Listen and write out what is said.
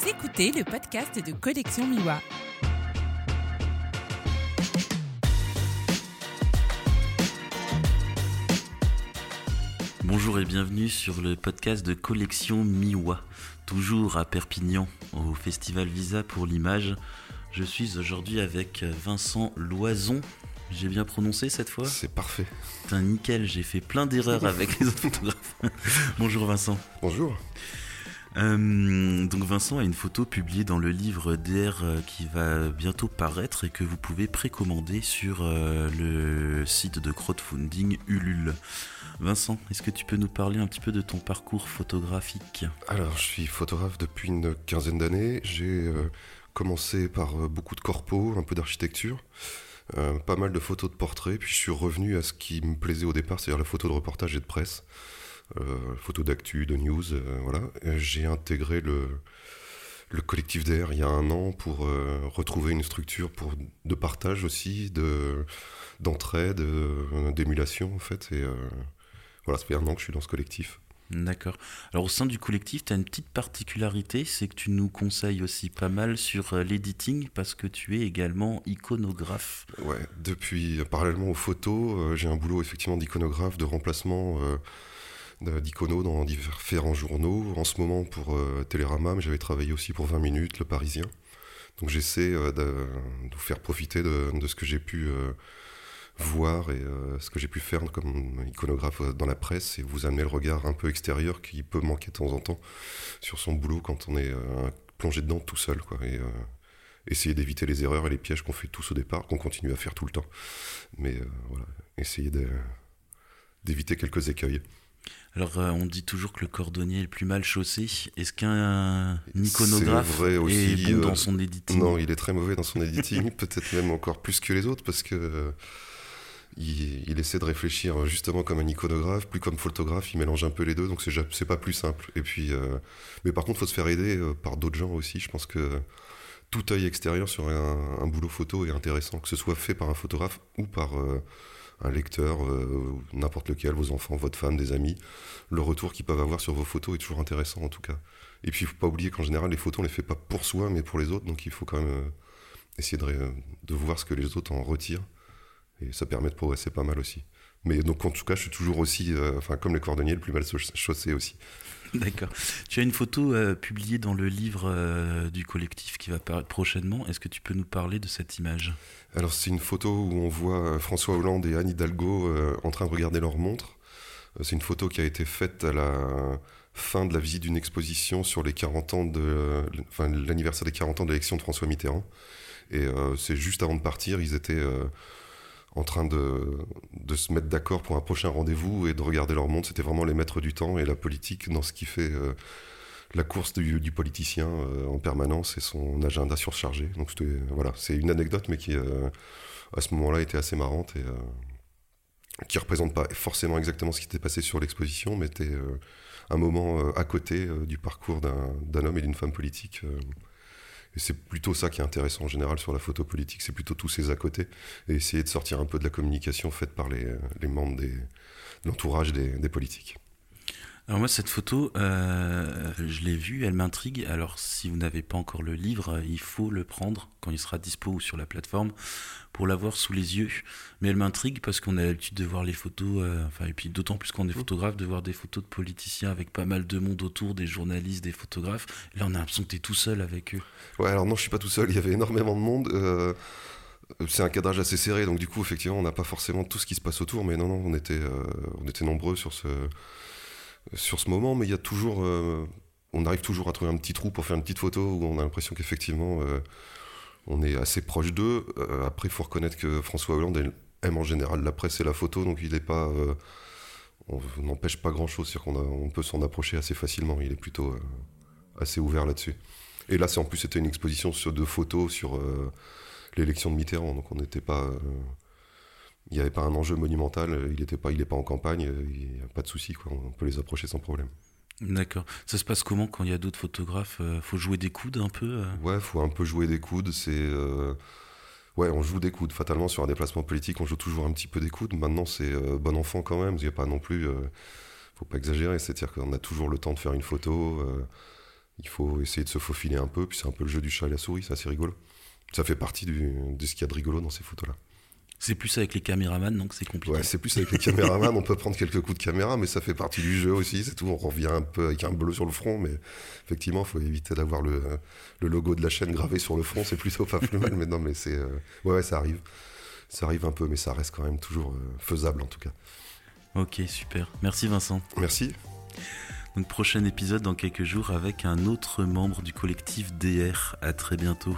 Vous écoutez le podcast de Collection Miwa. Bonjour et bienvenue sur le podcast de Collection Miwa, toujours à Perpignan, au Festival Visa pour l'image. Je suis aujourd'hui avec Vincent Loison. J'ai bien prononcé cette fois? C'est parfait. Putain, nickel, j'ai fait plein d'erreurs avec les autres photographes. Bonjour Vincent. Bonjour. Euh, donc Vincent a une photo publiée dans le livre DR euh, qui va bientôt paraître et que vous pouvez précommander sur euh, le site de crowdfunding Ulule. Vincent, est-ce que tu peux nous parler un petit peu de ton parcours photographique? Alors, je suis photographe depuis une quinzaine d'années. J'ai commencé par beaucoup de corpos, un peu d'architecture, pas mal de photos de portraits, puis je suis revenu à ce qui me plaisait au départ, c'est-à-dire la photo de reportage et de presse. Euh, photos d'actu, de news, euh, voilà. J'ai intégré le, le collectif DR il y a un an pour euh, retrouver une structure pour, de partage aussi, de, d'entraide, d'émulation en fait. Et voilà, ça fait un an que je suis dans ce collectif. D'accord. Alors au sein du collectif, tu as une petite particularité, c'est que tu nous conseilles aussi pas mal sur l'editing parce que tu es également iconographe. Ouais, depuis, parallèlement aux photos, j'ai un boulot effectivement d'iconographe, de remplacement d'iconos dans différents journaux. En ce moment pour euh, Télérama, mais j'avais travaillé aussi pour 20 minutes, Le Parisien. Donc j'essaie euh, de, vous faire profiter de, ce que j'ai pu euh, voir et ce que j'ai pu faire comme iconographe dans la presse et vous amener le regard un peu extérieur qui peut manquer de temps en temps sur son boulot quand on est plongé dedans tout seul. Quoi, et, essayer d'éviter les erreurs et les pièges qu'on fait tous au départ, qu'on continue à faire tout le temps. Mais voilà, essayer d'éviter quelques écueils. Alors, euh, on dit toujours que le cordonnier est le plus mal chaussé. Est-ce qu'un iconographe est, bon dans euh, son editing Non, il est très mauvais dans son editing, peut-être même encore plus que les autres, parce que euh, il, essaie de réfléchir justement comme un iconographe, plus comme photographe. Il mélange un peu les deux, donc c'est pas plus simple. Et puis, mais par contre, il faut se faire aider par d'autres gens aussi. Je pense que tout œil extérieur sur un, un, boulot photo est intéressant, que ce soit fait par un photographe ou par un lecteur, euh, n'importe lequel, vos enfants, votre femme, des amis, le retour qu'ils peuvent avoir sur vos photos est toujours intéressant en tout cas. Et puis il ne faut pas oublier qu'en général les photos on les fait pas pour soi mais pour les autres, donc il faut quand même euh, essayer de, de, voir ce que les autres en retirent. Et ça permet de progresser pas mal aussi. Mais donc en tout cas je suis toujours aussi, euh, enfin comme les cordonniers, le plus mal chaussé aussi. D'accord. Tu as une photo publiée dans le livre du collectif qui va paraître prochainement. Est-ce que tu peux nous parler de cette image? Alors c'est une photo où on voit euh, François Hollande et Anne Hidalgo euh, en train de regarder leur montre. Euh, c'est une photo qui a été faite à la fin de la visite d'une exposition sur les 40 ans de, enfin, l'anniversaire des 40 ans de l'élection de François Mitterrand. Et c'est juste avant de partir, ils étaient en train de, de se mettre d'accord pour un prochain rendez-vous et de regarder leur montre. C'était vraiment les maîtres du temps et la politique dans ce qui fait la course du, politicien euh, en permanence et son agenda surchargé. Donc voilà, c'est une anecdote, mais qui euh, à ce moment-là était assez marrante et euh, qui représente pas forcément exactement ce qui s'était passé sur l'exposition, mais était un moment à côté du parcours d'un homme et d'une femme politique. Et c'est plutôt ça qui est intéressant en général sur la photo politique, c'est plutôt tous ces à côté, et essayer de sortir un peu de la communication faite par les, membres de l'entourage des politiques. Alors moi, cette photo, euh, je l'ai vue, elle m'intrigue. Alors si vous n'avez pas encore le livre, il faut le prendre quand il sera dispo ou sur la plateforme pour l'avoir sous les yeux. Mais elle m'intrigue parce qu'on a l'habitude de voir les photos, euh, enfin et puis d'autant plus qu'on est photographe, de voir des photos de politiciens avec pas mal de monde autour, des journalistes, des photographes. Là, on a l'impression que tu es tout seul avec eux. Ouais, alors non, je suis pas tout seul. Il y avait énormément de monde. Euh, c'est un cadrage assez serré, donc du coup, effectivement, on n'a pas forcément tout ce qui se passe autour, mais non, non, on était, on était nombreux sur ce sur ce moment, mais il y a toujours, euh, on arrive toujours à trouver un petit trou pour faire une petite photo où on a l'impression qu'effectivement euh, on est assez proche d'eux. Euh, après, il faut reconnaître que François Hollande aime en général la presse et la photo, donc il on n'empêche pas grand chose, c'est qu'on on peut s'en approcher assez facilement. Il est plutôt assez ouvert là-dessus. Et là, c'est en plus c'était une exposition sur deux photos sur l'élection de Mitterrand, donc on n'était pas il n'y avait pas un enjeu monumental, euh, il n'est pas, il pas en campagne, euh, il n'y a pas de souci, on peut les approcher sans problème. D'accord. Ça se passe comment quand il y a d'autres photographes euh, Faut jouer des coudes un peu Ouais, faut un peu jouer des coudes. C'est ouais, on joue des coudes. Fatalement, sur un déplacement politique, on joue toujours un petit peu des coudes. Maintenant, c'est bon enfant quand même. Il n'y a pas non plus. faut pas exagérer. C'est-à-dire qu'on a toujours le temps de faire une photo. il faut essayer de se faufiler un peu, puis c'est un peu le jeu du chat et la souris, c'est assez rigolo. Ça fait partie du, de ce qu'il y a de rigolo dans ces photos-là. C'est plus avec les caméramans, donc c'est compliqué. Ouais, c'est plus avec les caméramans. on peut prendre quelques coups de caméra, mais ça fait partie du jeu aussi. C'est tout. On revient un peu avec un bleu sur le front, mais effectivement, il faut éviter d'avoir le, le, logo de la chaîne gravé sur le front. C'est plutôt pas plus mal. Mais non, mais c'est. Euh, ouais, ouais, ça arrive. Ça arrive un peu, mais ça reste quand même toujours euh, faisable en tout cas. Ok, super. Merci Vincent. Merci. Donc prochain épisode dans quelques jours avec un autre membre du collectif DR. À très bientôt.